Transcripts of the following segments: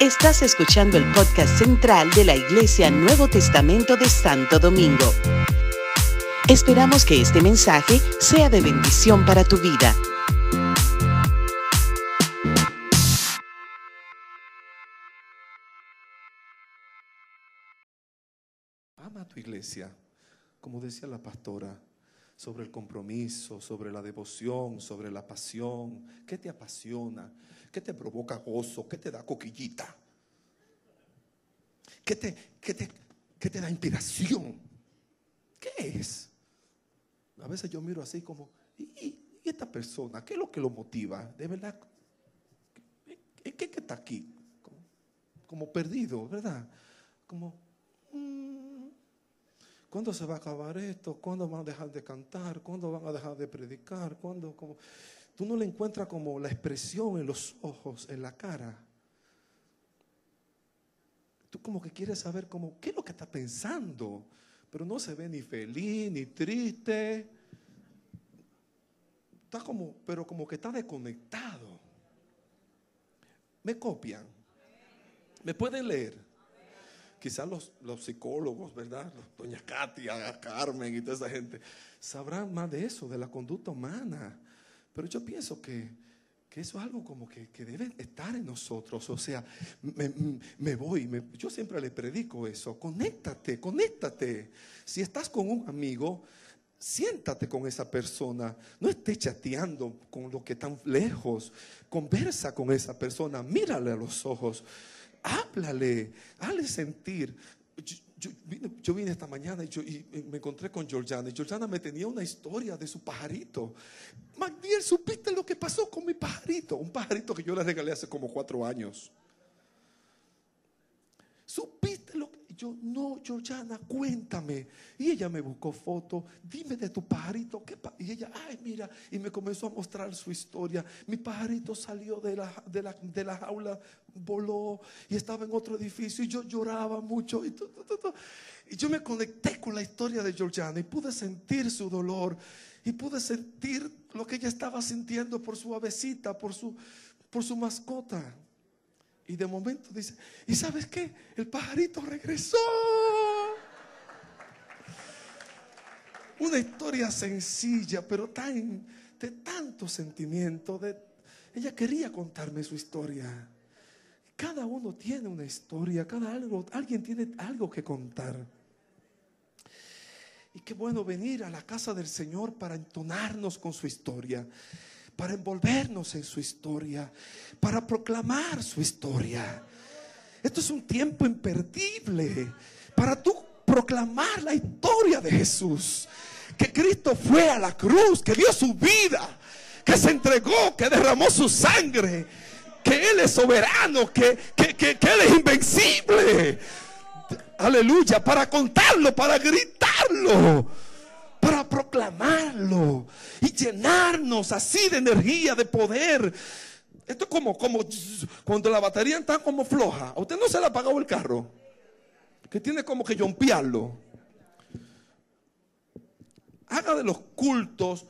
Estás escuchando el podcast central de la Iglesia Nuevo Testamento de Santo Domingo. Esperamos que este mensaje sea de bendición para tu vida. Ama a tu iglesia, como decía la pastora, sobre el compromiso, sobre la devoción, sobre la pasión. ¿Qué te apasiona? ¿Qué te provoca gozo? ¿Qué te da coquillita? ¿Qué te, qué te, qué te da inspiración? ¿Qué es? A veces yo miro así como, ¿y, esta persona? ¿Qué es lo que lo motiva? De verdad, ¿en qué que está aquí? Como, como perdido, ¿verdad? Como, mm, ¿cuándo se va a acabar esto? ¿Cuándo van a dejar de cantar? ¿Cuándo van a dejar de predicar? ¿Cuándo? Tú no le encuentras como la expresión en los ojos, en la cara. Tú como que quieres saber como, ¿qué es lo que está pensando? Pero no se ve ni feliz, ni triste. Está como, pero como que está desconectado. Me copian. Me pueden leer. Quizás los, los psicólogos, ¿verdad? Doña Katia, Carmen y toda esa gente sabrán más de eso, de la conducta humana. Pero yo pienso que, que eso es algo como que, que debe estar en nosotros. O sea, me, voy, yo siempre le predico eso. Conéctate, conéctate. Si estás con un amigo, siéntate con esa persona. No estés chateando con lo que están lejos. Conversa con esa persona, mírale a los ojos. Háblale, hazle sentir. Yo, vine, esta mañana y, yo, y me encontré con Georgiana. Y Georgiana me tenía una historia de su pajarito. Magdiel, ¿supiste lo que pasó con mi pajarito? Un pajarito que yo le regalé hace como cuatro años. ¿Supiste? Yo, no, Georgiana, cuéntame. Y ella me buscó fotos. Dime de tu pajarito. ¿qué pa-?" y ella, ay, mira. Y me comenzó a mostrar su historia. Mi pajarito salió de la, de la, de la jaula, voló y estaba en otro edificio. Y yo lloraba mucho. Y, y yo me conecté con la historia de Georgiana y pude sentir su dolor. Y pude sentir lo que ella estaba sintiendo por su avecita, por su, por su mascota. Y de momento dice, ¿y sabes qué? El pajarito regresó. Una historia sencilla, pero tan, de tanto sentimiento. Ella quería contarme su historia. Cada uno tiene una historia, cada algo, alguien tiene algo que contar. Y qué bueno venir a la casa del Señor para entonarnos con su historia, para envolvernos en su historia, para proclamar su historia. Esto es un tiempo imperdible para tú proclamar la historia de Jesús. Que Cristo fue a la cruz, que dio su vida, que se entregó, que derramó su sangre, que Él es soberano, que, que, que, Él es invencible. Aleluya, para contarlo, para gritarlo, para proclamarlo y llenarnos así de energía, de poder. Esto es como, como cuando la batería está como floja. ¿A usted no se le ha apagado el carro? Que tiene como que jompearlo. Haga de los cultos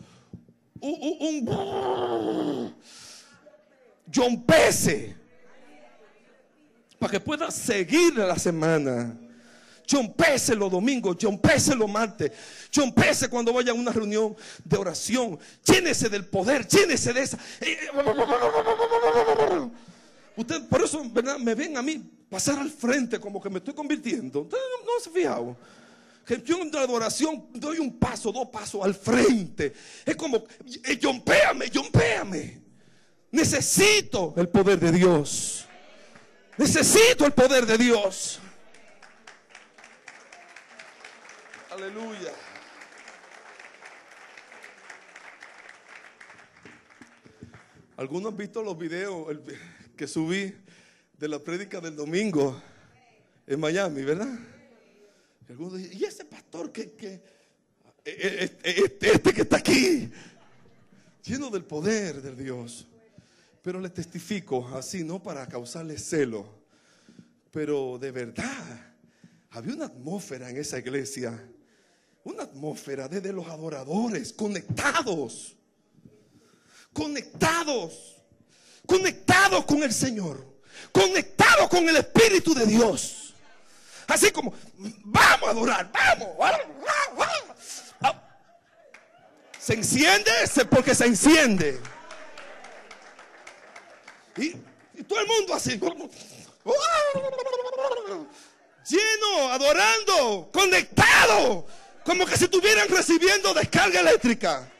un, un, para que pueda seguir la semana. Chompese los domingos, chompese los martes, chompese cuando vaya a una reunión de oración. Llénese del poder, llénese de esa. Usted, por eso. Me ven a mí pasar al frente como que me estoy convirtiendo. No, no se fijado. Que yo en la adoración doy un paso, dos pasos al frente. Es como, eh, yompéame, yompéame. Necesito el poder de Dios. Necesito el poder de Dios. Aleluya. Algunos han visto los videos que subí de la prédica del domingo en Miami, ¿verdad? Y algunos dicen, ¿y ese pastor que, que- e- e- este, este que está aquí? Lleno del poder de Dios. Pero le testifico así, no para causarle celo, pero de verdad, había una atmósfera en esa iglesia, una atmósfera desde los adoradores conectados, conectados, conectados con el Señor, conectado con el Espíritu de Dios. Así como, vamos a adorar, vamos. Se enciende porque se enciende. Y, y todo el mundo así. Lleno, adorando, conectado. Como que si estuvieran recibiendo descarga eléctrica.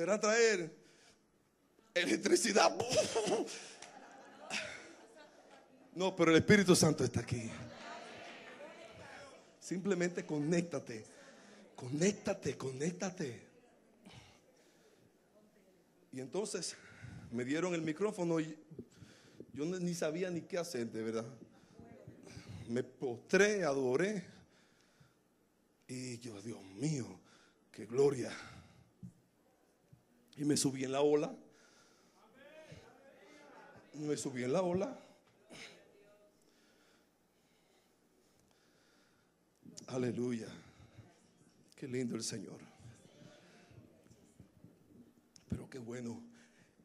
será traer electricidad. No, pero el Espíritu Santo está aquí. Simplemente conéctate, conéctate, conéctate. Y entonces me dieron el micrófono y yo ni sabía ni qué hacer, de verdad. Me postré, adoré. Y yo, Dios mío, qué gloria. Y me subí en la ola. Me subí en la ola. Aleluya. Qué lindo el Señor. Pero qué bueno,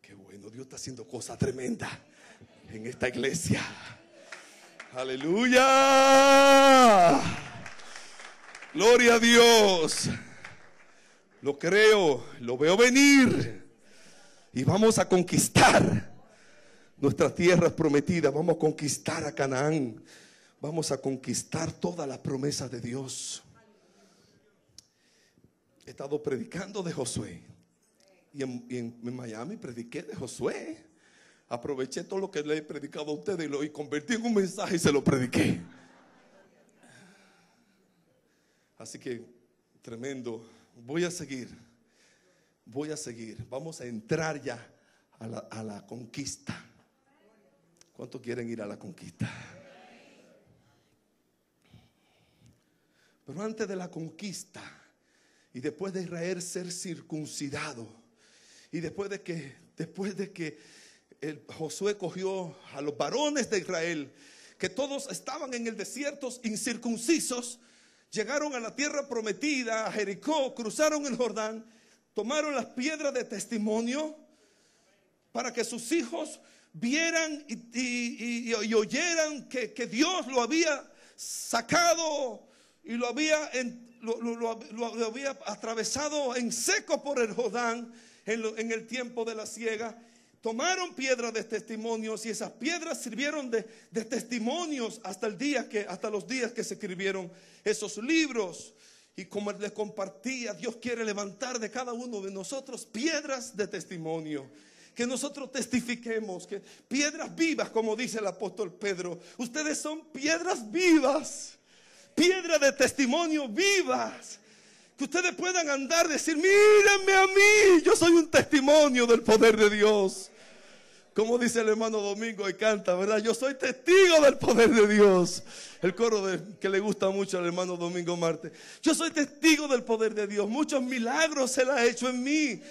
qué bueno. Dios está haciendo cosas tremendas en esta iglesia. Aleluya. Gloria a Dios. Lo creo, lo veo venir. Y vamos a conquistar nuestras tierras prometidas. Vamos a conquistar a Canaán. Vamos a conquistar todas las promesas de Dios. He estado predicando de Josué. Y en, Miami prediqué de Josué. Aproveché todo lo que le he predicado a ustedes y lo y convertí en un mensaje y se lo prediqué. Así que tremendo voy a seguir, voy a seguir. Vamos a entrar ya a la, conquista. ¿Cuántos quieren ir a la conquista? Pero antes de la conquista y después de Israel ser circuncidado y después de que después de que Josué cogió a los varones de Israel que todos estaban en el desierto incircuncisos llegaron a la tierra prometida, a Jericó, cruzaron el Jordán, tomaron las piedras de testimonio para que sus hijos vieran y, oyeran que, Dios lo había sacado y lo había, lo, había atravesado en seco por el Jordán en, en el tiempo de la siega tomaron piedras de testimonios y esas piedras sirvieron de, testimonios hasta el día que, hasta los días que se escribieron esos libros. Y como les compartía, Dios quiere levantar de cada uno de nosotros piedras de testimonio. Que nosotros testifiquemos, que piedras vivas, como dice el apóstol Pedro. Ustedes son piedras vivas, piedras de testimonio vivas que ustedes puedan andar, decir, mírenme a mí, yo soy un testimonio del poder de Dios. Como dice el hermano Domingo y canta, ¿verdad? Yo soy testigo del poder de Dios. El coro que le gusta mucho al hermano Domingo Marte. Yo soy testigo del poder de Dios. Muchos milagros Él ha hecho en mí.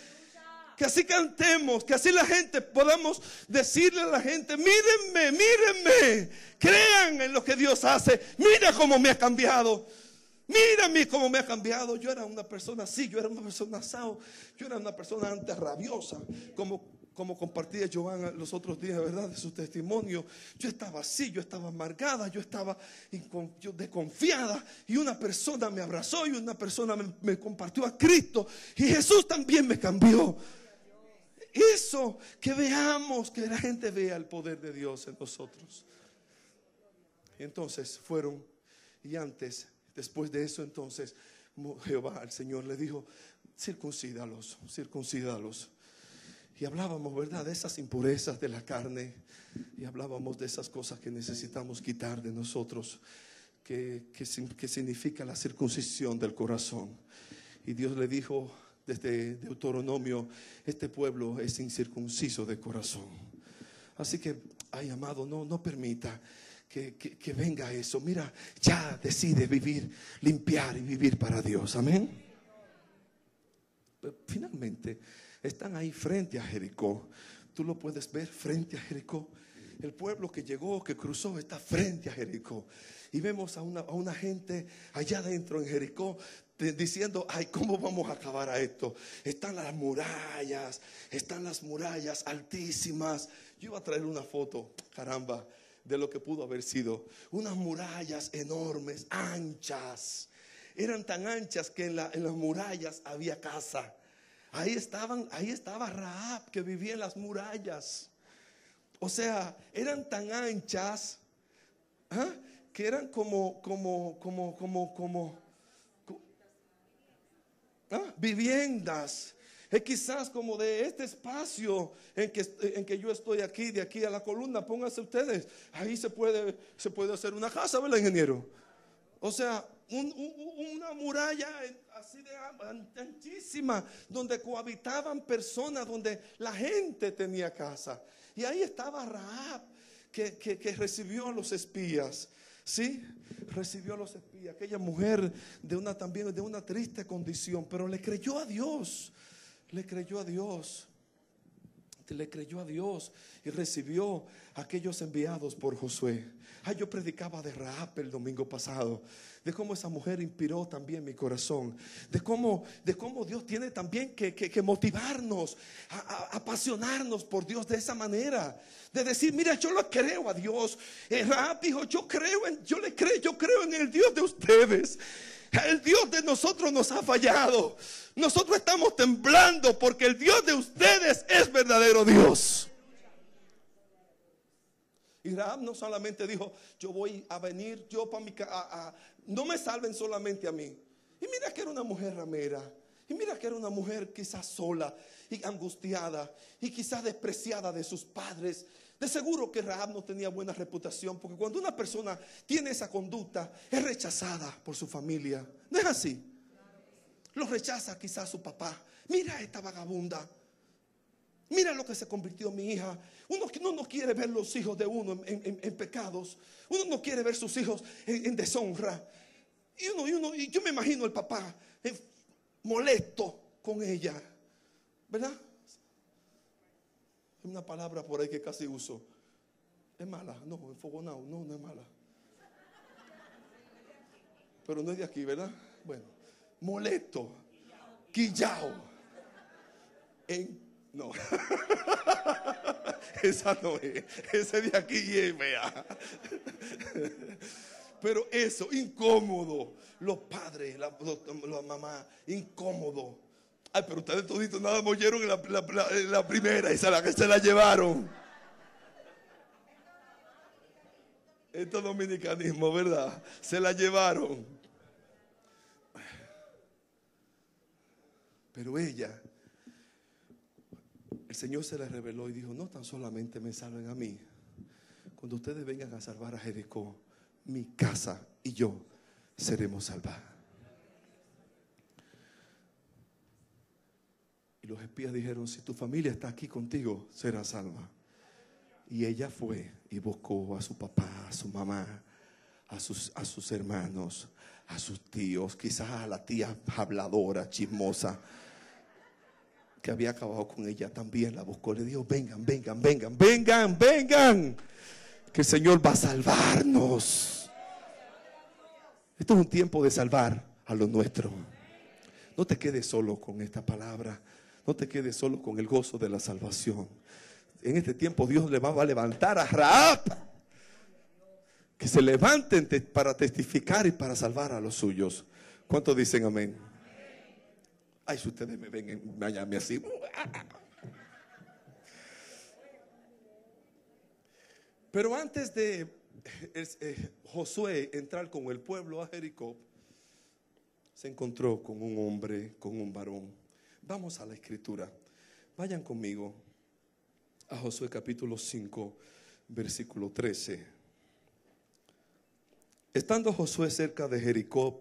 Que así cantemos, que así la gente podamos decirle a la gente, mírenme, mírenme, crean en lo que Dios hace. Mira cómo me ha cambiado. Mírame cómo me ha cambiado. Yo era una persona así, yo era una persona asado, yo era una persona antes rabiosa, como como compartía Joan los otros días, ¿verdad? De su testimonio. Yo estaba así, yo estaba amargada, yo estaba desconfiada. Y una persona me abrazó y una persona me, compartió a Cristo. Y Jesús también me cambió. Eso, que veamos, que la gente vea el poder de Dios en nosotros. entonces fueron, y antes, después de eso, entonces Jehová, el Señor, le dijo, circuncídalos, circuncídalos. Y hablábamos, ¿verdad?, de esas impurezas de la carne. Y hablábamos de esas cosas que necesitamos quitar de nosotros, que, que, significa la circuncisión del corazón. Y Dios le dijo desde Deuteronomio, este pueblo es incircunciso de corazón. Así que, ay amado, no, no permita que, venga eso. Mira, ya decide vivir, limpiar y vivir para Dios. Amén. finalmente, están ahí frente a Jericó. Tú lo puedes ver frente a Jericó. El pueblo que llegó, que cruzó, está frente a Jericó. Y vemos a una, a una gente allá adentro en Jericó diciendo, ay, ¿cómo vamos a acabar a esto? Están las murallas, están las murallas altísimas. Yo iba a traer una foto, caramba, de lo que pudo haber sido. Unas murallas enormes, anchas. Eran tan anchas que en, en las murallas había casa. Ahí estaban, ahí estaba Raab que vivía en las murallas. O sea, eran tan anchas ¿ah? que eran como, como, como, como, como, ¿ah? viviendas. Es quizás como de este espacio en que, en que yo estoy aquí, de aquí a la columna, pónganse ustedes. Ahí se puede, se puede hacer una casa, ¿verdad, ingeniero? O sea, una muralla así de anchísima, donde cohabitaban personas, donde la gente tenía casa. Y ahí estaba Raab, que, que, recibió a los espías. ¿Sí? Recibió a los espías. Aquella mujer de una también de una triste condición, pero le creyó a Dios. Le creyó a Dios le creyó a Dios y recibió aquellos enviados por Josué. Ay, yo predicaba de Raab el domingo pasado, de cómo esa mujer inspiró también mi corazón, de cómo, de cómo Dios tiene también que, que, motivarnos, a, apasionarnos por Dios de esa manera, de decir, mira, yo lo creo a Dios. Eh, Raab dijo, yo creo en, yo le creo, yo creo en el Dios de ustedes. El Dios de nosotros nos ha fallado. Nosotros estamos temblando porque el Dios de ustedes es verdadero Dios. Y Rahab no solamente dijo, yo voy a venir, yo para mi casa, no me salven solamente a mí. Y mira que era una mujer ramera. Y mira que era una mujer quizás sola y angustiada y quizás despreciada de sus padres de seguro que Rahab no tenía buena reputación, porque cuando una persona tiene esa conducta, es rechazada por su familia. No es así. Lo rechaza quizás su papá. Mira esta vagabunda. Mira lo que se convirtió mi hija. Uno, no quiere ver los hijos de uno en, pecados. Uno no quiere ver sus hijos en, deshonra. Y, uno, y, uno, y yo me imagino el papá eh, molesto con ella. ¿Verdad? Una palabra por ahí que casi uso. Es mala, no, enfogonado, no, no es mala. Pero no es de aquí, ¿verdad? Bueno, molesto, quillao. En, no, esa no es, ese de aquí es, vea. Pero eso, incómodo. Los padres, la, la mamá, incómodo. Ay, pero ustedes toditos nada más en la, primera se la que se la llevaron. Esto es dominicanismo, ¿verdad? Se la llevaron. Pero ella, el Señor se le reveló y dijo, no tan solamente me salven a mí. Cuando ustedes vengan a salvar a Jericó, mi casa y yo seremos salvados. Y los espías dijeron, si tu familia está aquí contigo, será salva. Y ella fue y buscó a su papá, a su mamá, a sus, a sus hermanos, a sus tíos, quizás a la tía habladora, chismosa, que había acabado con ella también. La buscó, le dijo, vengan, vengan, vengan, vengan, vengan, que el Señor va a salvarnos. Esto es un tiempo de salvar a lo nuestro. No te quedes solo con esta palabra. No te quedes solo con el gozo de la salvación. En este tiempo Dios le va a levantar a Raab. Que se levanten para testificar y para salvar a los suyos. ¿Cuántos dicen amén? Ay, si ustedes me ven en Miami así. Pero antes de eh, Josué entrar con el pueblo a Jericó, se encontró con un hombre, con un varón Vamos a la escritura. Vayan conmigo a Josué capítulo 5, versículo 13. Estando Josué cerca de Jericó,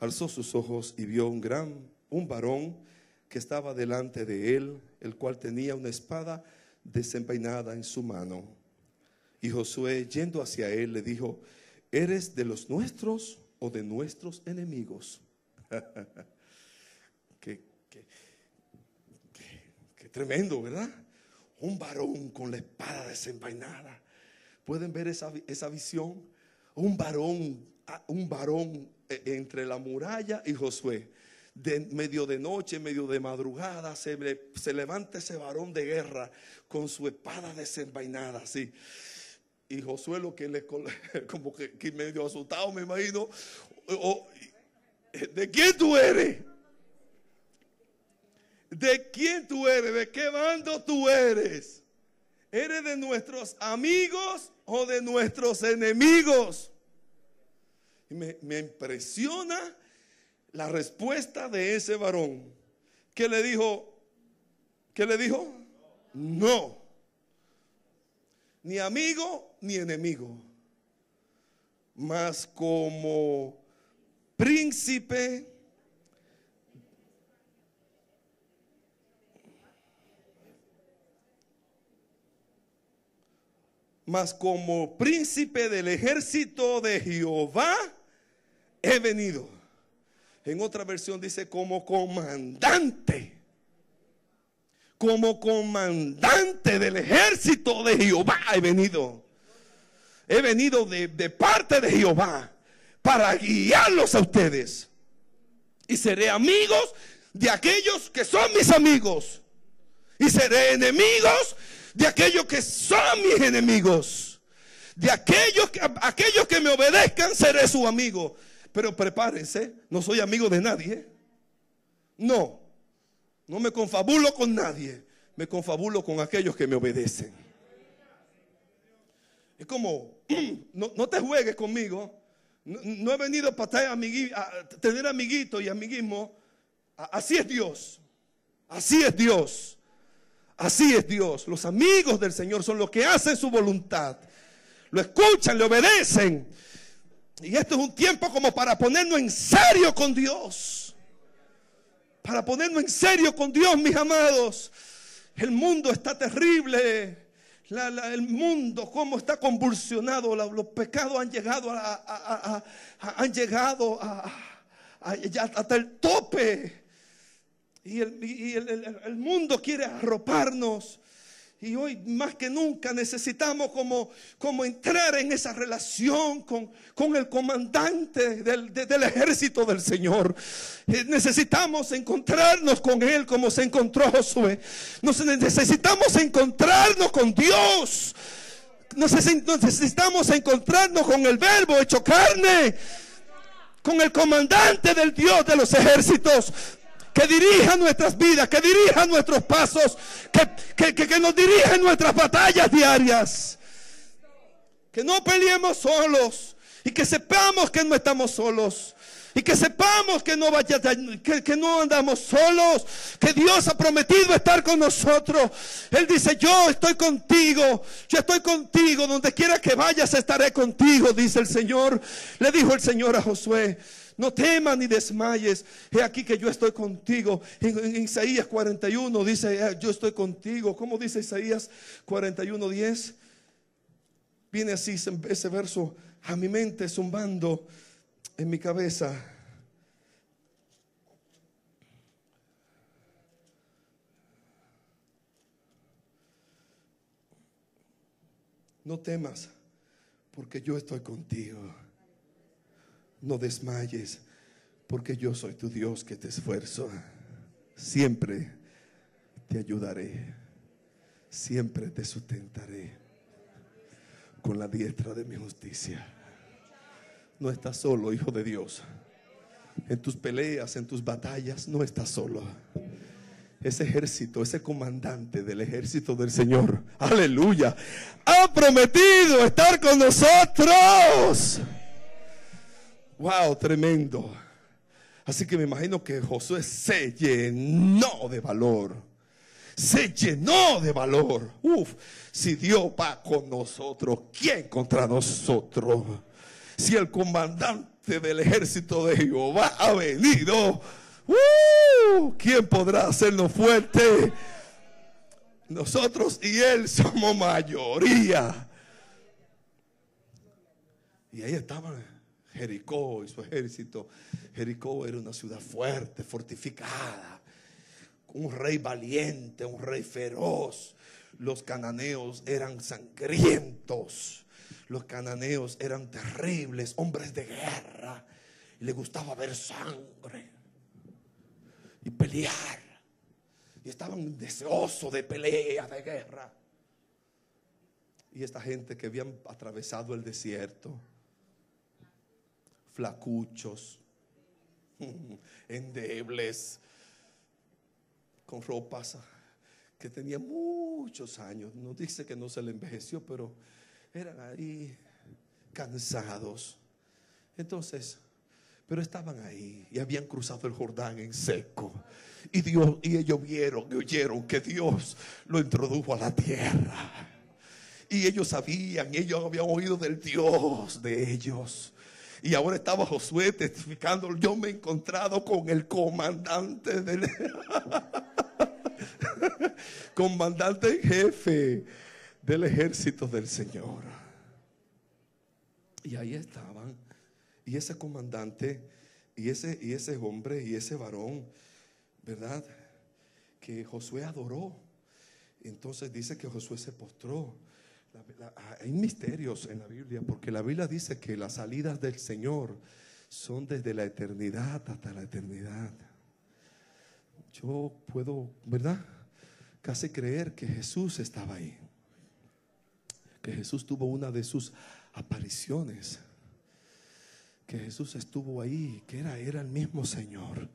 alzó sus ojos y vio un gran, un varón que estaba delante de él, el cual tenía una espada desenvainada en su mano. Y Josué, yendo hacia él, le dijo, ¿eres de los nuestros o de nuestros enemigos? tremendo, ¿verdad? Un varón con la espada desenvainada. ¿Pueden ver esa, esa visión? Un varón un varón eh, entre la muralla y Josué. De medio de noche, medio de madrugada, se, se levanta ese varón de guerra con su espada desenvainada, así. Y Josué lo que le, como que, medio asustado, me imagino, ¿de quién tú eres? ¿De quién tú eres? ¿De qué bando tú eres? ¿Eres de nuestros amigos o de nuestros enemigos? Y me, impresiona la respuesta de ese varón que le dijo, ¿qué le dijo? No. Ni amigo ni enemigo. Mas como príncipe mas como príncipe del ejército de Jehová he venido. En otra versión dice como comandante. Como comandante del ejército de Jehová he venido. He venido de, de parte de Jehová para guiarlos a ustedes. Y seré amigos de aquellos que son mis amigos. Y seré enemigos de aquellos que son mis enemigos. De aquellos que, aquellos que me obedezcan, seré su amigo. Pero prepárense, no soy amigo de nadie. No, no me confabulo con nadie. Me confabulo con aquellos que me obedecen. Es como, no, te juegues conmigo. No, he venido para tener amiguitos y amiguismo. Así es Dios. Así es Dios. Así es Dios. Los amigos del Señor son los que hacen su voluntad. Lo escuchan, le obedecen. Y esto es un tiempo como para ponernos en serio con Dios. Para ponernos en serio con Dios, mis amados. El mundo está terrible. el mundo, como está convulsionado. los pecados han llegado a, han llegado hasta el tope. Y, el, mundo quiere arroparnos. Y hoy más que nunca necesitamos como, como entrar en esa relación con, con el comandante del, del, ejército del Señor. Eh, necesitamos encontrarnos con Él como se encontró Josué. necesitamos encontrarnos con Dios. Necesitamos encontrarnos con el verbo hecho carne. Con el comandante del Dios de los ejércitos que dirija nuestras vidas, que dirija nuestros pasos, que, que, nos dirija en nuestras batallas diarias. Que no peleemos solos y que sepamos que no estamos solos. Y que sepamos que no, vaya, que, que, no andamos solos, que Dios ha prometido estar con nosotros. Él dice, yo estoy contigo, yo estoy contigo, donde quiera que vayas estaré contigo, dice el Señor. Le dijo el Señor a Josué. No temas ni desmayes. He aquí que yo estoy contigo. En, Isaías 41 dice, eh, yo estoy contigo. ¿Cómo dice Isaías 41, 10? Viene así ese verso a mi mente zumbando en mi cabeza. No temas, porque yo estoy contigo no desmayes, porque yo soy tu Dios que te esfuerzo. Siempre te ayudaré, siempre te sustentaré con la diestra de mi justicia. No estás solo, hijo de Dios. En tus peleas, en tus batallas, no estás solo. Ese ejército, ese comandante del ejército del Señor, aleluya, ha prometido estar con nosotros. Wow, tremendo. Así que me imagino que Josué se llenó de valor. Se llenó de valor. Uf, si Dios va con nosotros, ¿quién contra nosotros? Si el comandante del ejército de Jehová ha venido, uh, ¿quién podrá hacernos fuerte? Nosotros y él somos mayoría. Y ahí estaban Jericó y su ejército. Jericó era una ciudad fuerte, fortificada, un rey valiente, un rey feroz. Los cananeos eran sangrientos. los cananeos eran terribles, hombres de guerra. Y les gustaba ver sangre y pelear. Y estaban deseosos de pelea, de guerra. Y esta gente que habían atravesado el desierto, flacuchos, endebles, con ropas que tenían muchos años. No dice que no se le envejeció, pero eran ahí cansados. Entonces, pero estaban ahí y habían cruzado el Jordán en seco. Y Dios, y ellos vieron y oyeron que Dios lo introdujo a la tierra. Y ellos sabían, ellos habían oído del Dios de ellos. Y ahora estaba Josué testificando, yo me he encontrado con el comandante del comandante en jefe del ejército del Señor. Y ahí estaban. Y ese comandante y ese, y ese hombre y ese varón, ¿verdad? Que Josué adoró. Entonces dice que Josué se postró. Hay misterios en la Biblia, porque la Biblia dice que las salidas del Señor son desde la eternidad hasta la eternidad. Yo puedo, ¿verdad? Casi creer que Jesús estaba ahí. Que Jesús tuvo una de sus apariciones. Que Jesús estuvo ahí, que era, era el mismo Señor.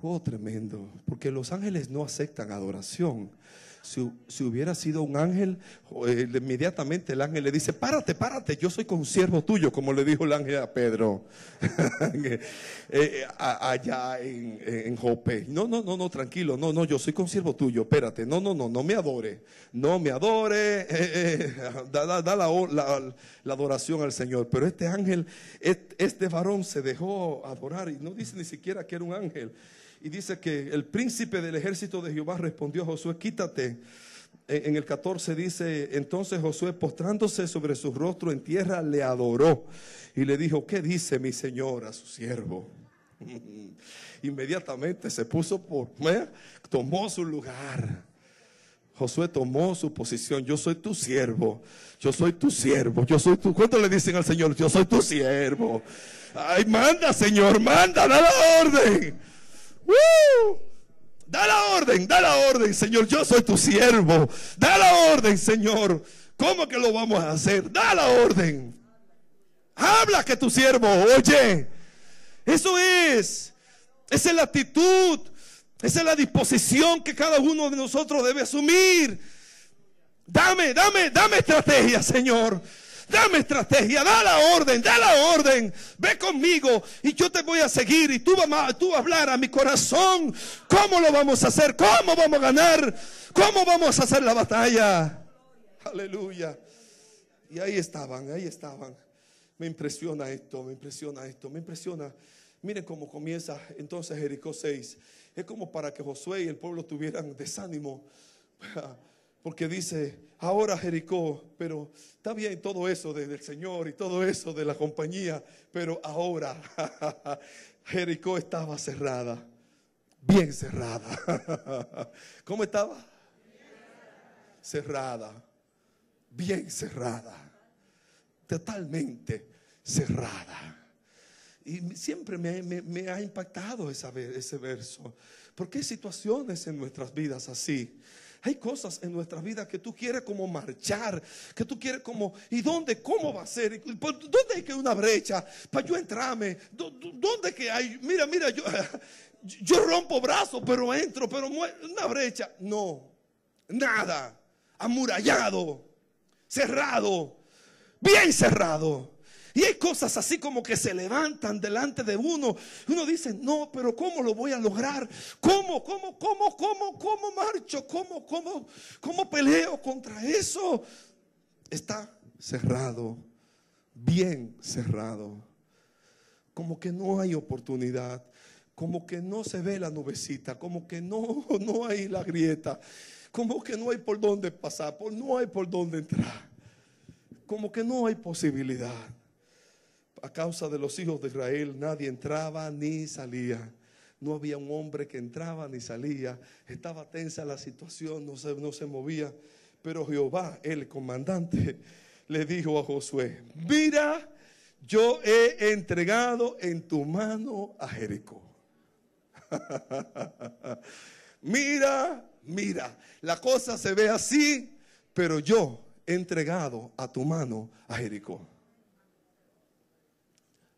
Oh, tremendo. Porque los ángeles no aceptan adoración. Si, hubiera sido un ángel, eh, inmediatamente el ángel le dice, párate, párate, yo soy consiervo tuyo, como le dijo el ángel a Pedro eh, eh, allá en, Jope. No, no, no, no, tranquilo, no, no, yo soy consiervo tuyo, espérate, no, no, no, no me adore, no me adore, da, da, la, adoración al Señor. Pero este ángel, este varón se dejó adorar y no dice ni siquiera que era un ángel. Y dice que el príncipe del ejército de Jehová respondió a Josué, quítate. En el 14 dice, entonces Josué postrándose sobre su rostro en tierra le adoró y le dijo, ¿qué dice mi señor a su siervo? Inmediatamente se puso por, ¿eh? tomó su lugar. Josué tomó su posición. Yo soy tu siervo. Yo soy tu siervo. Yo soy tu. ¿Cuánto le dicen al Señor? Yo soy tu siervo. Ay, manda, Señor, manda, da la orden. Da la orden, da la orden, Señor. Yo soy tu siervo. Da la orden, Señor. ¿Cómo que lo vamos a hacer? Da la orden. Habla que tu siervo oye. Eso es. Esa es la actitud. Esa es la disposición que cada uno de nosotros debe asumir. Dame, dame, dame estrategia, Señor. Dame estrategia, da la orden, da la orden. Ve conmigo y yo te voy a seguir y tú vas, tú a hablar a mi corazón. ¿Cómo lo vamos a hacer? ¿Cómo vamos a ganar? ¿Cómo vamos a hacer la batalla? Aleluya. Y ahí estaban, ahí estaban. Me impresiona esto, me impresiona esto, me impresiona. Miren cómo comienza entonces Jericó 6. Es como para que Josué y el pueblo tuvieran desánimo. Porque dice, ahora Jericó, pero está bien todo eso del Señor y todo eso de la compañía, pero ahora Jericó estaba cerrada, bien cerrada. ¿Cómo estaba? Cerrada, bien cerrada, totalmente cerrada. Y siempre me, ha impactado ese verso, porque hay situaciones en nuestras vidas así hay cosas en nuestra vida que tú quieres como marchar, que tú quieres como, ¿y dónde? ¿Cómo va a ser? ¿Dónde hay que una brecha para yo entrarme? ¿Dónde que hay? Mira, mira, yo, yo rompo brazos, pero entro, pero una brecha. No, nada, amurallado, cerrado, bien cerrado. Y hay cosas así como que se levantan delante de uno. Uno dice, no, pero ¿cómo lo voy a lograr? ¿Cómo, cómo, cómo, cómo, cómo marcho? ¿Cómo, cómo, cómo peleo contra eso? Está cerrado, bien cerrado. Como que no hay oportunidad. Como que no se ve la nubecita. Como que no, no hay la grieta. Como que no hay por dónde pasar. No hay por dónde entrar. Como que no hay posibilidad a causa de los hijos de Israel nadie entraba ni salía. No había un hombre que entraba ni salía. Estaba tensa la situación, no se, no se movía. Pero Jehová, el comandante, le dijo a Josué, mira, yo he entregado en tu mano a Jericó. mira, mira, la cosa se ve así, pero yo he entregado a tu mano a Jericó.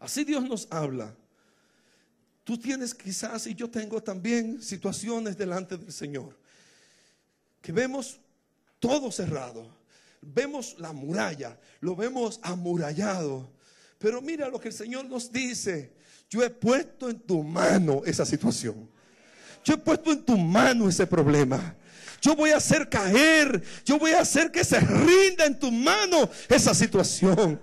Así Dios nos habla. Tú tienes quizás, y yo tengo también situaciones delante del Señor, que vemos todo cerrado, vemos la muralla, lo vemos amurallado, pero mira lo que el Señor nos dice, yo he puesto en tu mano esa situación, yo he puesto en tu mano ese problema. Yo voy a hacer caer, yo voy a hacer que se rinda en tu mano esa situación.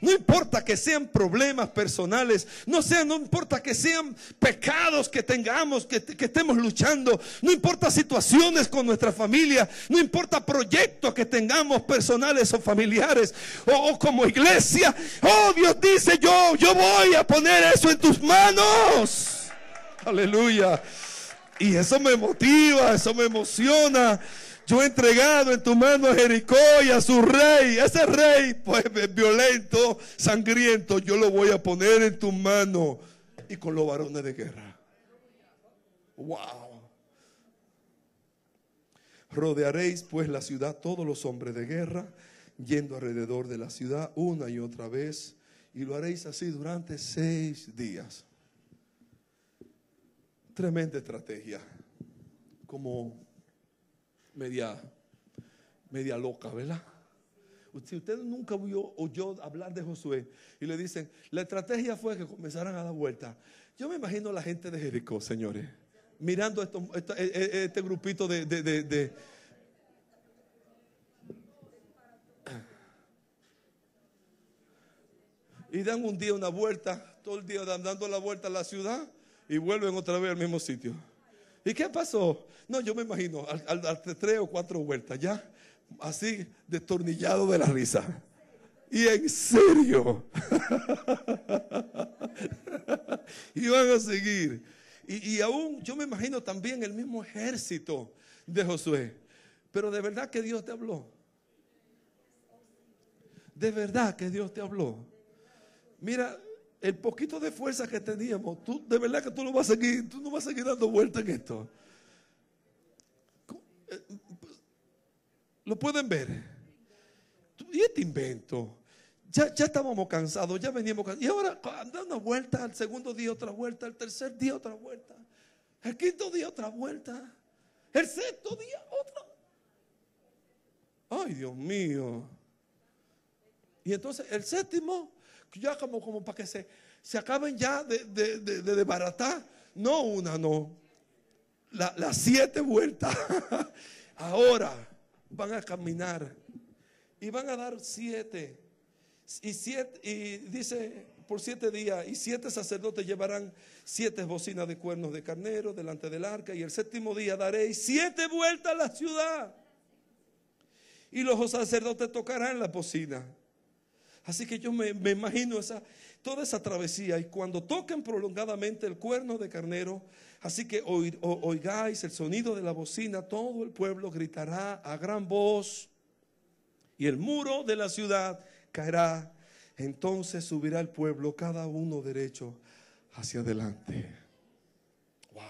No importa que sean problemas personales, no sea, no importa que sean pecados que tengamos, que, estemos luchando, no importa situaciones con nuestra familia, no importa proyectos que tengamos personales o familiares o, o como iglesia. Oh, Dios dice yo, yo voy a poner eso en tus manos. Aleluya. Y eso me motiva, eso me emociona. Yo he entregado en tu mano a Jericó y a su rey. Ese rey, pues violento, sangriento, yo lo voy a poner en tu mano y con los varones de guerra. Wow. Rodearéis pues la ciudad todos los hombres de guerra, yendo alrededor de la ciudad una y otra vez, y lo haréis así durante seis días. Tremenda estrategia. Como media, media loca, ¿verdad? Si usted nunca oyó hablar de Josué y le dicen, la estrategia fue que comenzaran a dar vuelta. Yo me imagino la gente de Jericó, señores, mirando e, e, este grupito de, de, de y dan un día una vuelta, todo el día dando la vuelta a la ciudad y vuelven otra vez al mismo sitio. ¿Y qué pasó? No, yo me imagino, al, al, tres o cuatro vueltas, ya así destornillado de la risa. Y en serio. y van a seguir. Y, y, aún yo me imagino también el mismo ejército de Josué. Pero de verdad que Dios te habló. De verdad que Dios te habló. Mira, el poquito de fuerza que teníamos, tú, de verdad que tú no vas a seguir, tú no vas a seguir dando vueltas en esto. Eh, Lo pueden ver. Y este invento. Ya, ya estábamos cansados, ya veníamos cansados. Y ahora dando una vuelta, al segundo día otra vuelta, al tercer día otra vuelta, el quinto día otra vuelta, el sexto día otra. Ay, Dios mío. Y entonces el séptimo ya como, como para que se, se acaben ya de, de, de, desbaratar. No una, no. las siete vueltas. Ahora van a caminar y van a dar siete. Y, siete, y dice por siete días, y siete sacerdotes llevarán siete bocinas de cuernos de carnero delante del arca, y el séptimo día daréis siete vueltas a la ciudad. Y los sacerdotes tocarán la bocina. Así que yo me, imagino esa, toda esa travesía y cuando toquen prolongadamente el cuerno de carnero, así que oigáis el sonido de la bocina, todo el pueblo gritará a gran voz y el muro de la ciudad caerá. Entonces subirá el pueblo, cada uno derecho hacia adelante. Wow,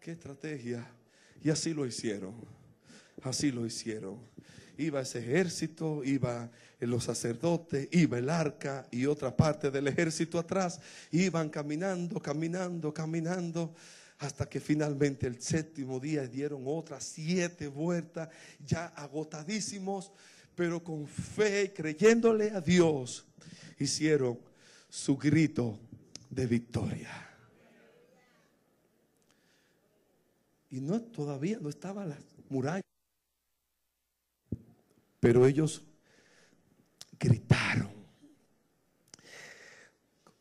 qué estrategia. Y así lo hicieron. Así lo hicieron iba ese ejército, iba los sacerdotes, iba el arca y otra parte del ejército atrás. Iban caminando, caminando, caminando, hasta que finalmente el séptimo día dieron otras siete vueltas, ya agotadísimos, pero con fe, creyéndole a Dios, hicieron su grito de victoria. Y no todavía no estaba la muralla. Pero ellos gritaron.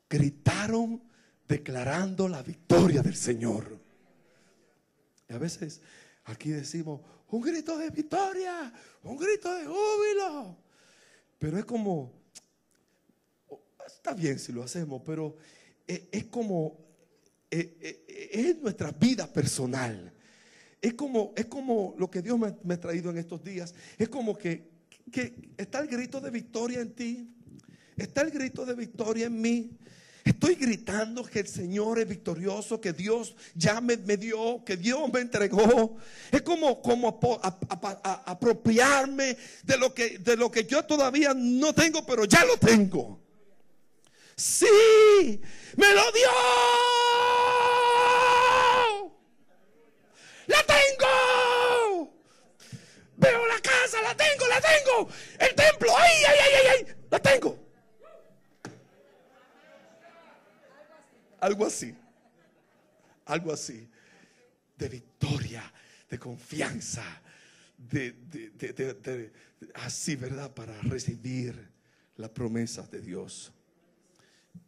Gritaron declarando la victoria del Señor. Y a veces aquí decimos, un grito de victoria, un grito de júbilo. Pero es como, está bien si lo hacemos, pero es, como, es nuestra vida personal. Es como, es como lo que Dios me, me ha traído en estos días. Es como que que está el grito de victoria en ti, está el grito de victoria en mí. Estoy gritando que el Señor es victorioso, que Dios ya me, dio, que Dios me entregó. Es como, como apropiarme de lo, que, de lo que yo todavía no tengo, pero ya lo tengo. Sí, me lo dio. La tengo. Veo la casa, la tengo, El templo, ay, ay, ay, ay, ay, la tengo. Algo así. Algo así. De victoria, de confianza, de, así, ¿verdad? Para recibir las promesas de Dios.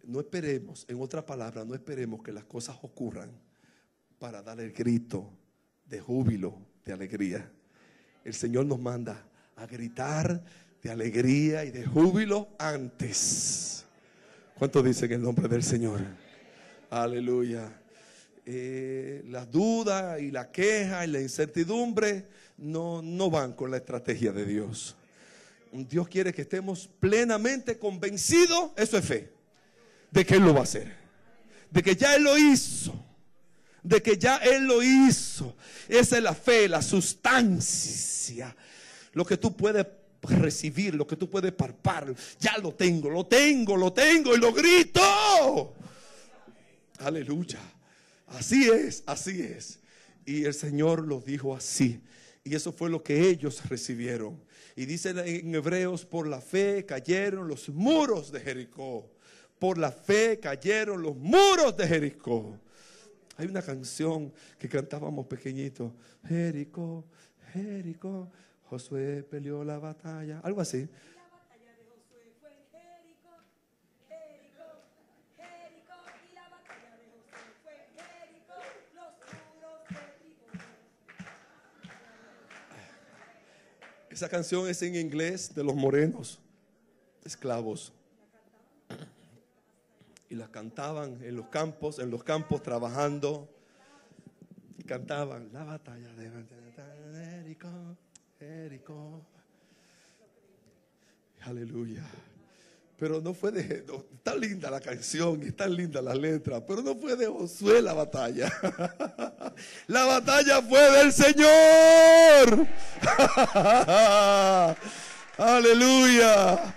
No esperemos, en otra palabra, no esperemos que las cosas ocurran para dar el grito de júbilo, de alegría. El Señor nos manda a gritar de alegría y de júbilo antes. ¿Cuánto dicen el nombre del Señor? Aleluya. Eh, la duda y la queja y la incertidumbre no, no van con la estrategia de Dios. Dios quiere que estemos plenamente convencidos, eso es fe, de que Él lo va a hacer, de que ya Él lo hizo, de que ya Él lo hizo. Esa es la fe, la sustancia, lo que tú puedes recibir, lo que tú puedes parpar. Ya lo tengo, lo tengo, lo tengo y lo grito. Aleluya. Así es, así es. Y el Señor lo dijo así. Y eso fue lo que ellos recibieron. Y dice en Hebreos, por la fe cayeron los muros de Jericó. Por la fe cayeron los muros de Jericó. Hay una canción que cantábamos pequeñito. Jericó, Jericó, Josué peleó la batalla. Algo así. Esa canción es en inglés de los morenos, esclavos. Y la cantaban en los campos, en los campos trabajando. Y cantaban la batalla de Jericó, Aleluya. Pero no fue de. Está linda la canción y está linda la letra, pero no fue de Josué la batalla. La batalla fue del Señor. Aleluya.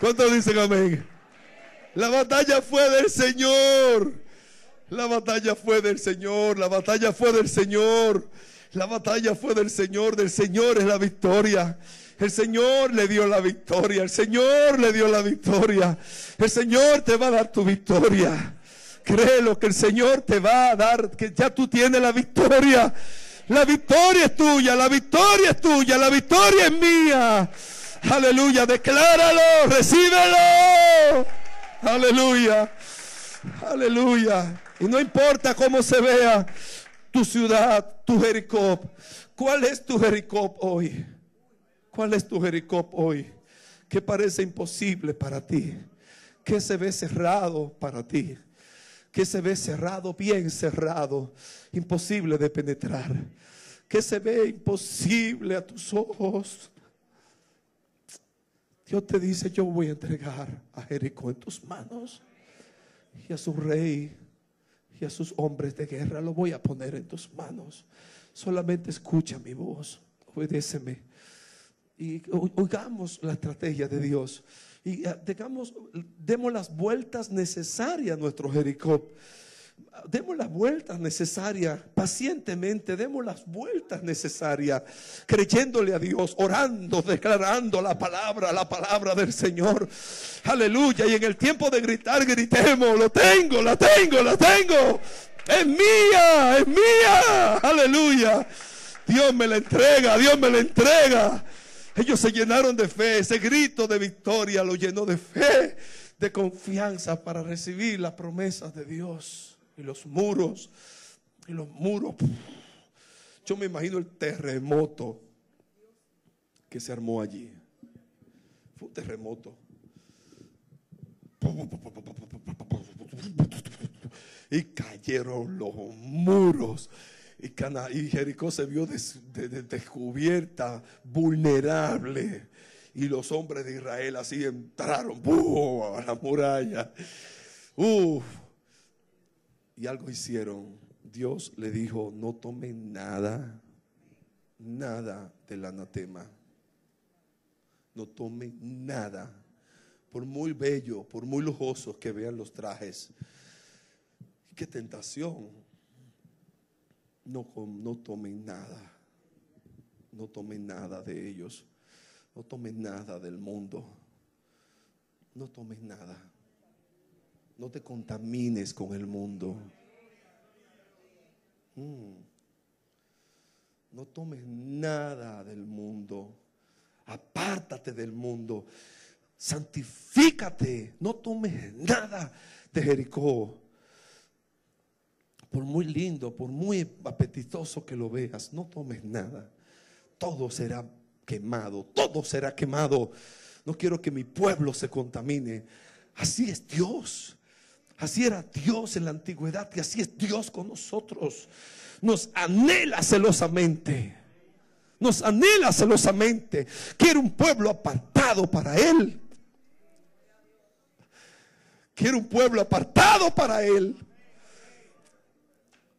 ¿Cuántos dicen amén? La batalla fue del Señor. La batalla fue del Señor. La batalla fue del Señor. La batalla fue del Señor. Del Señor es la victoria. El Señor le dio la victoria. El Señor le dio la victoria. El Señor te va a dar tu victoria. Créelo que el Señor te va a dar, que ya tú tienes la victoria. La victoria es tuya, la victoria es tuya, la victoria es mía. Aleluya, decláralo, recíbelo. Aleluya, aleluya. Y no importa cómo se vea tu ciudad, tu Jericó. ¿Cuál es tu Jericó hoy? ¿Cuál es tu Jericó hoy? ¿Qué parece imposible para ti? ¿Qué se ve cerrado para ti? ¿Qué se ve cerrado, bien cerrado, imposible de penetrar? ¿Qué se ve imposible a tus ojos? Dios te dice, yo voy a entregar a Jericó en tus manos y a su rey y a sus hombres de guerra lo voy a poner en tus manos. Solamente escucha mi voz, obedéceme y oigamos la estrategia de Dios y ah, demos las vueltas necesarias a nuestro Jericó. Demos las vueltas necesarias, pacientemente, demos las vueltas necesarias, creyéndole a Dios, orando, declarando la palabra, la palabra del Señor. Aleluya. Y en el tiempo de gritar, gritemos, lo tengo, la tengo, la tengo. Es mía, es mía. Aleluya. Dios me la entrega, Dios me la entrega. Ellos se llenaron de fe. Ese grito de victoria lo llenó de fe, de confianza para recibir las promesas de Dios. Y los muros, y los muros. Yo me imagino el terremoto que se armó allí. Fue un terremoto. Y cayeron los muros y, Jericó se vio descubierta, vulnerable. Y los hombres de Israel así entraron a la muralla. Uf. Y algo hicieron. Dios le dijo, no tomen nada, nada del anatema. No tomen nada. Por muy bello, por muy lujosos que vean los trajes. Qué tentación. No, no tomen nada. No tomen nada de ellos. No tomen nada del mundo. No tomes nada. No te contamines con el mundo. Mm. No tomes nada del mundo. Apártate del mundo. Santifícate. No tomes nada de Jericó. Por muy lindo, por muy apetitoso que lo veas, no tomes nada. Todo será quemado, todo será quemado. No quiero que mi pueblo se contamine. Así es Dios. Así era Dios en la antigüedad y así es Dios con nosotros. Nos anhela celosamente. Nos anhela celosamente. Quiere un pueblo apartado para Él. Quiere un pueblo apartado para Él.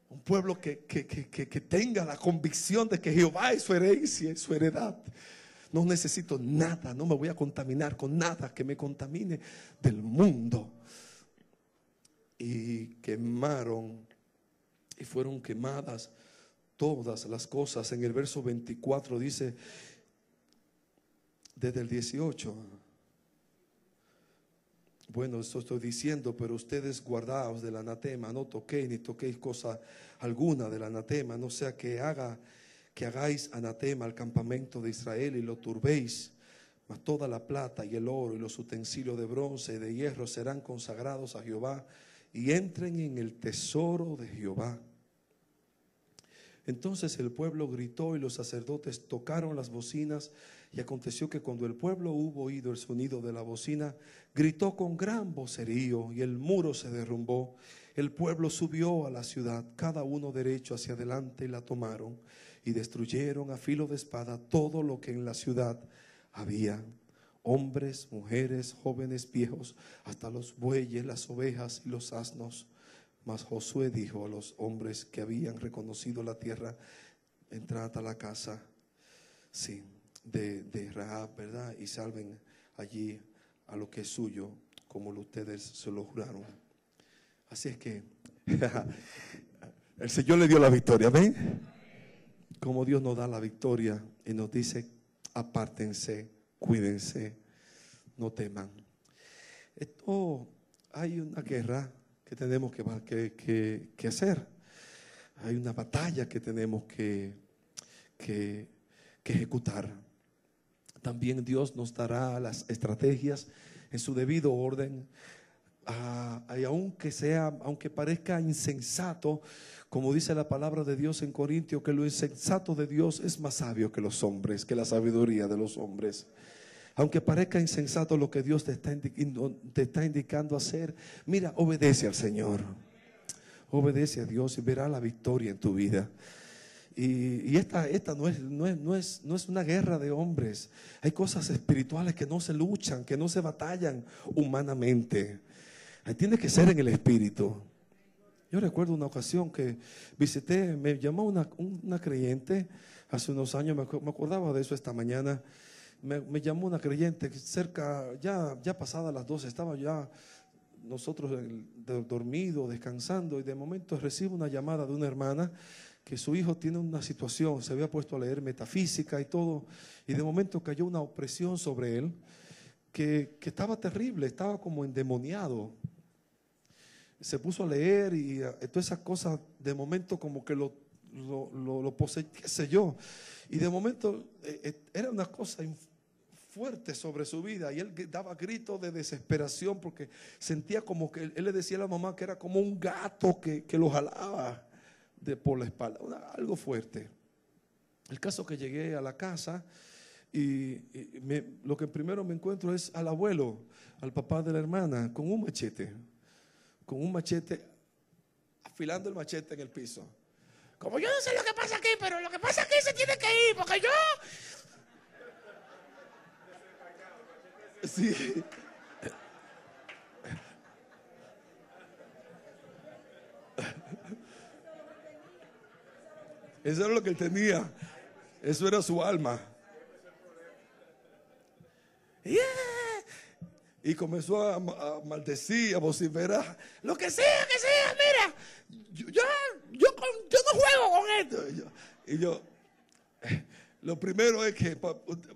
Un pueblo que, que, tenga la convicción de que Jehová es su herencia, es su heredad. No necesito nada, no me voy a contaminar con nada que me contamine del mundo y quemaron y fueron quemadas todas las cosas. En el verso 24 dice, desde el 18, bueno, esto estoy diciendo, pero ustedes guardaos del anatema, no toquéis ni toquéis cosa alguna del anatema, no sea que haga que hagáis anatema al campamento de Israel y lo turbéis. Mas toda la plata y el oro y los utensilios de bronce y de hierro serán consagrados a Jehová y entren en el tesoro de Jehová. Entonces el pueblo gritó y los sacerdotes tocaron las bocinas y aconteció que cuando el pueblo hubo oído el sonido de la bocina, gritó con gran vocerío y el muro se derrumbó. El pueblo subió a la ciudad, cada uno derecho hacia adelante y la tomaron y destruyeron a filo de espada todo lo que en la ciudad había hombres, mujeres, jóvenes, viejos, hasta los bueyes, las ovejas y los asnos. Mas Josué dijo a los hombres que habían reconocido la tierra, entrad a la casa, sí, de, de Rahab, ¿verdad? Y salven allí a lo que es suyo, como ustedes se lo juraron. Así es que el Señor le dio la victoria, ¿ven? Como Dios nos da la victoria y nos dice, apártense cuídense, no teman. Esto hay una guerra que tenemos que, que, hacer. Hay una batalla que tenemos que, que, ejecutar. También Dios nos dará las estrategias en su debido orden. Ah, y aunque sea, aunque parezca insensato, como dice la palabra de Dios en Corintio, que lo insensato de Dios es más sabio que los hombres, que la sabiduría de los hombres. Aunque parezca insensato lo que Dios te está, te está indicando hacer, mira, obedece al Señor. Obedece a Dios y verá la victoria en tu vida. Y, esta, esta no, es, no, es, no, es, no es una guerra de hombres. Hay cosas espirituales que no se luchan, que no se batallan humanamente. Tiene que ser en el espíritu. Yo recuerdo una ocasión que visité, me llamó una, una creyente hace unos años, me, acordaba de eso esta mañana. Me, llamó una creyente cerca, ya, ya pasada las 12, estaba ya nosotros dormidos, descansando, y de momento recibo una llamada de una hermana que su hijo tiene una situación, se había puesto a leer metafísica y todo, y de momento cayó una opresión sobre él que, que estaba terrible, estaba como endemoniado se puso a leer y todas esas cosas de momento como que lo, lo, qué sé yo. Y de momento eh, eh, era una cosa fuerte sobre su vida y él daba gritos de desesperación porque sentía como que él, le decía a la mamá que era como un gato que, que lo jalaba de por la espalda, algo fuerte. El caso que llegué a la casa y, lo que primero me encuentro es al abuelo, al papá de la hermana, con un machete con un machete, afilando el machete en el piso. Como yo no sé lo que pasa aquí, pero lo que pasa aquí se tiene que ir, porque yo... Sí. Eso era lo que él tenía. Eso era su alma. Yeah. Y comenzó a, a, maldecir, a vociferar. Lo que sea, que sea, mira. Yo, yo, no juego con esto. Y yo, lo primero es que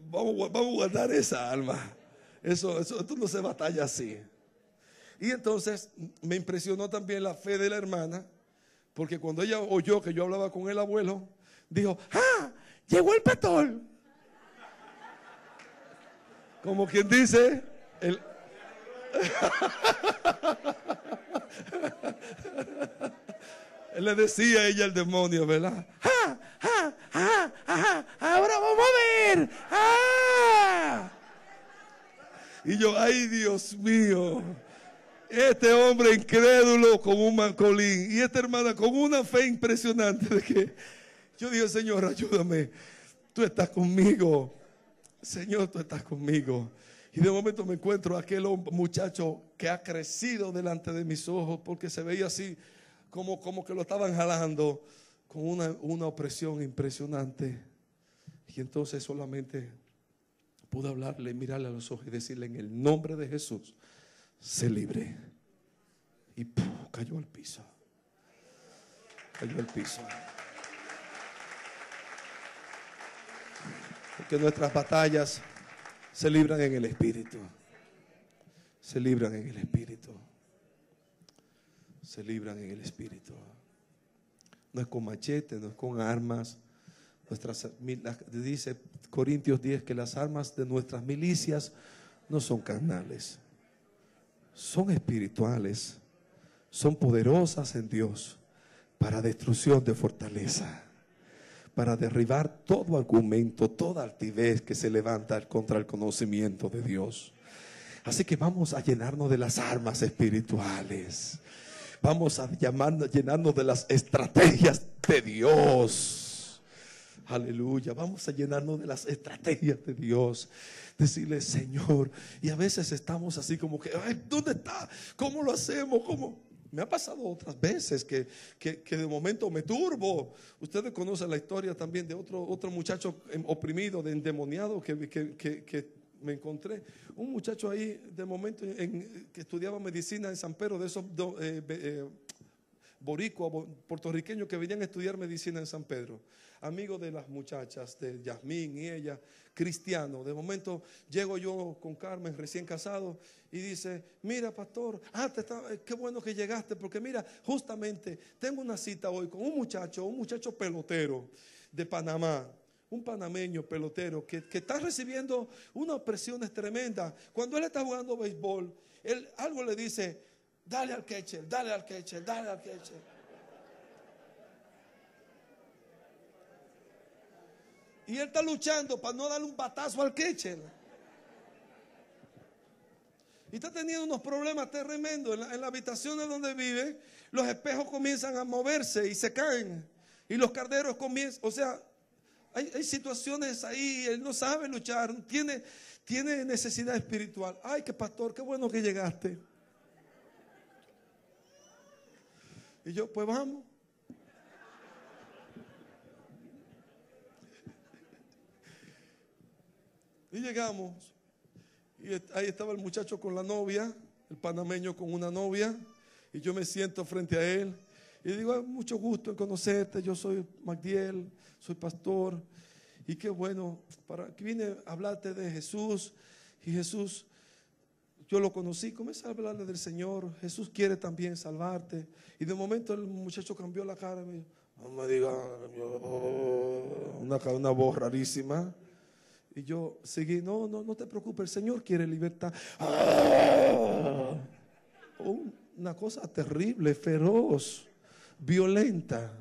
vamos, a guardar esa alma. Eso, eso, esto no se batalla así. Y entonces me impresionó también la fe de la hermana, porque cuando ella oyó que yo hablaba con el abuelo, dijo, ¡ah! Llegó el pastor. Como quien dice, el... Él le decía a ella el demonio, ¿verdad? ¡Ah! ¡Ah! ¡Ah! ¡Ah! ¡Ahora vamos a ver! ¡Ah! Y yo, ay Dios mío, este hombre incrédulo con un mancolín y esta hermana con una fe impresionante de que yo dije, Señor, ayúdame, tú estás conmigo, Señor, tú estás conmigo. Y de momento me encuentro aquel muchacho que ha crecido delante de mis ojos porque se veía así como, como que lo estaban jalando con una, una opresión impresionante. Y entonces solamente pude hablarle, mirarle a los ojos y decirle en el nombre de Jesús, se libre. Y cayó al piso. Cayó al piso. Porque nuestras batallas se libran en el Espíritu. Se libran en el Espíritu. Se libran en el Espíritu. No es con machete, no es con armas. Nuestras, dice Corintios 10 que las armas de nuestras milicias no son carnales, son espirituales, son poderosas en Dios para destrucción de fortaleza, para derribar todo argumento, toda altivez que se levanta contra el conocimiento de Dios. Así que vamos a llenarnos de las armas espirituales. Vamos a llenarnos de las estrategias de Dios Aleluya. Vamos a llenarnos de las estrategias de Dios. Decirle, Señor. Y a veces estamos así como que, ¿dónde está? ¿Cómo lo hacemos? ¿Cómo? Me ha pasado otras veces que, de momento me turbo. Ustedes conocen la historia también de otro, otro muchacho oprimido, de endemoniado que, me encontré. Un muchacho ahí, de momento, en, que estudiaba medicina en San Pedro, de esos eh, eh, boricuas, puertorriqueños que venían a estudiar medicina en San Pedro amigo de las muchachas, de Yasmín y ella, cristiano. De momento llego yo con Carmen, recién casado, y dice, mira, pastor, ah, eh, qué bueno que llegaste, porque mira, justamente tengo una cita hoy con un muchacho, un muchacho pelotero de Panamá un panameño pelotero que, está recibiendo unas presiones tremendas. Cuando él está jugando béisbol, él algo le dice, dale al catcher, dale al catcher, dale al catcher. Y él está luchando para no darle un batazo al catcher. Y está teniendo unos problemas tremendos. En la, en habitación donde vive, los espejos comienzan a moverse y se caen. Y los carderos comienzan, o sea, hay, situaciones ahí, él no sabe luchar, tiene, tiene necesidad espiritual. Ay, qué pastor, qué bueno que llegaste. Y yo, pues vamos. Y llegamos. Y ahí estaba el muchacho con la novia, el panameño con una novia. Y yo me siento frente a él. Y digo, mucho gusto en conocerte. Yo soy Magdiel, soy pastor. Y qué bueno, para que vine a hablarte de Jesús. Y Jesús, yo lo conocí, comencé a hablarle del Señor. Jesús quiere también salvarte. Y de momento el muchacho cambió la cara. Me no me diga, una, una voz rarísima. Y yo seguí, no, no, no te preocupes, el Señor quiere libertad. ¡Ah! una cosa terrible, feroz, violenta.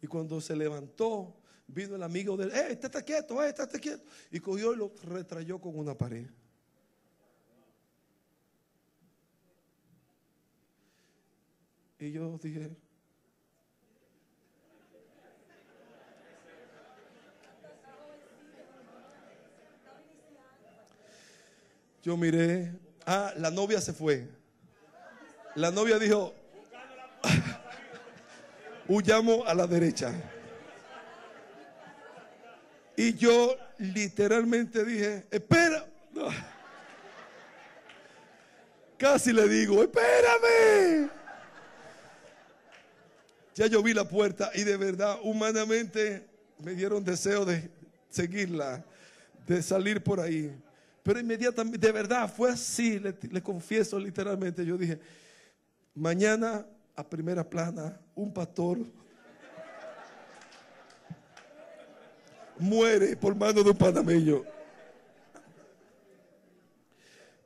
Y cuando se levantó, vino el amigo del, ¡eh, estate quieto, eh, estate quieto! Y cogió y lo retrayó con una pared. Y yo dije, Yo miré, ah, la novia se fue. La novia dijo, huyamos a la derecha. Y yo literalmente dije, espera. Casi le digo, espérame. Ya yo vi la puerta y de verdad, humanamente, me dieron deseo de seguirla, de salir por ahí. Pero inmediatamente, de verdad, fue así, le, confieso literalmente. Yo dije, mañana a primera plana, un pastor muere por mano de un panameño.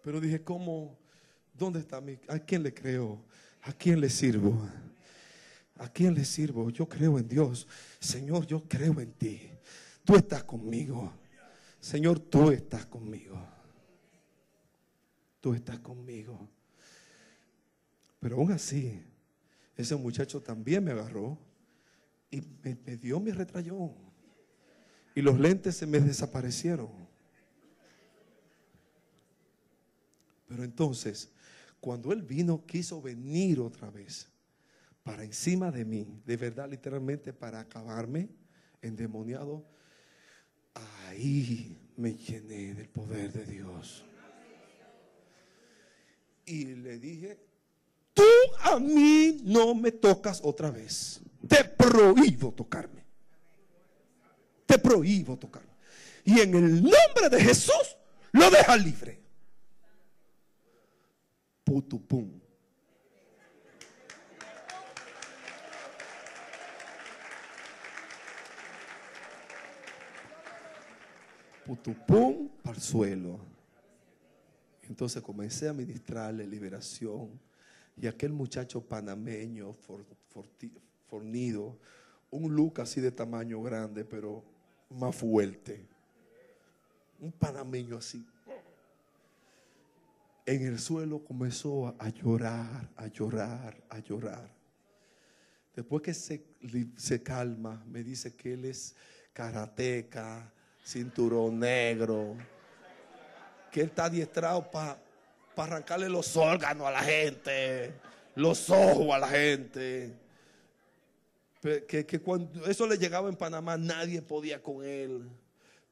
Pero dije, ¿cómo? ¿Dónde está mi? ¿A quién le creo? ¿A quién le sirvo? ¿A quién le sirvo? Yo creo en Dios. Señor, yo creo en ti. Tú estás conmigo. Señor, tú estás conmigo. Tú estás conmigo. Pero aún así, ese muchacho también me agarró y me, dio mi retrayón. Y los lentes se me desaparecieron. Pero entonces, cuando él vino, quiso venir otra vez para encima de mí, de verdad, literalmente para acabarme, endemoniado, ahí me llené del poder de Dios. Y le dije, tú a mí no me tocas otra vez. Te prohíbo tocarme. Te prohíbo tocarme. Y en el nombre de Jesús lo deja libre. Putupum. Putupum al suelo. Entonces comencé a ministrarle liberación. Y aquel muchacho panameño, fornido, un look así de tamaño grande, pero más fuerte. Un panameño así. En el suelo comenzó a, llorar, a llorar, a llorar. Después que se, se calma, me dice que él es karateca, cinturón negro, que él está adiestrado para arrancarle los órganos a la gente, los ojos a la gente. Que, que cuando eso le llegaba en Panamá, nadie podía con él.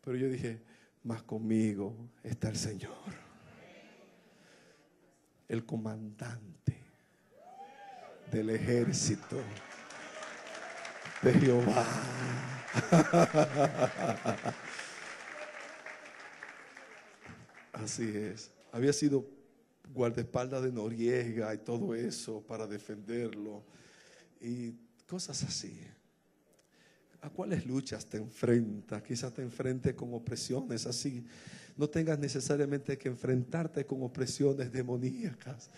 Pero yo dije, más conmigo está el Señor, el comandante del ejército de Jehová. Así es. Había sido guardaespaldas de Noriega y todo eso para defenderlo. Y cosas así. ¿A cuáles luchas te enfrentas? Quizás te enfrentes con opresiones así. No tengas necesariamente que enfrentarte con opresiones demoníacas.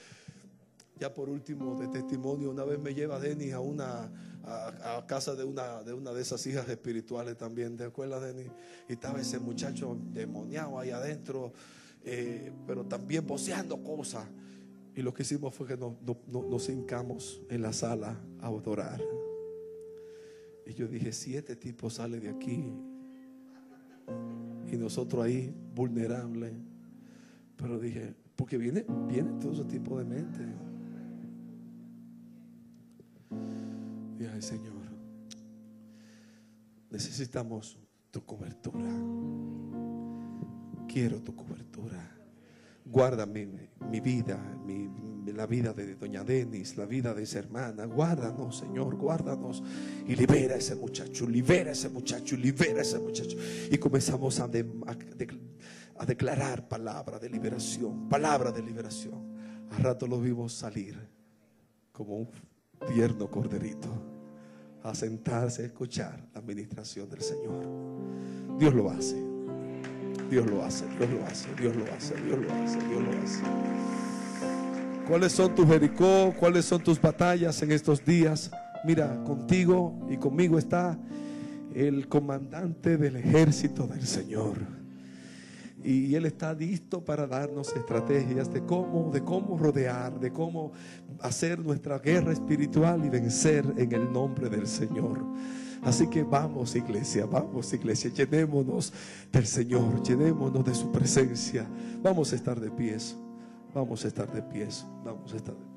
Ya por último, de testimonio, una vez me lleva Denis a una a, casa de una, de una de esas hijas espirituales también. ¿Te acuerdas, Denis? Y estaba ese muchacho demoniado ahí adentro, eh, pero también voceando cosas. Y lo que hicimos fue que nos, nos- nos- hincamos en la sala a adorar. Y yo dije, si este tipo sale de aquí y nosotros ahí vulnerables, pero dije, porque viene, viene todo ese tipo de mente. Y ay, Señor, necesitamos tu cobertura. Quiero tu cobertura. Guarda mi, mi vida, la vida de doña Denis, la vida de esa hermana. Guárdanos, Señor, guárdanos. Y libera a ese muchacho, libera a ese muchacho, libera a ese muchacho. Y comenzamos a declarar palabra de liberación, palabra de liberación. A rato lo vimos salir como un tierno corderito a sentarse a escuchar la administración del Señor. Dios lo hace. Dios lo hace, Dios lo hace, Dios lo hace, Dios lo hace, Dios lo hace. ¿Cuáles son tus Jericó? ¿Cuáles son tus batallas en estos días? Mira, contigo y conmigo está el comandante del ejército del Señor. y Él está listo para darnos estrategias de cómo, de cómo rodear, de cómo hacer nuestra guerra espiritual y vencer en el nombre del Señor. Así que vamos iglesia, vamos iglesia, llenémonos del Señor, llenémonos de su presencia. Vamos a estar de pies, vamos a estar de pies, vamos a estar de pies.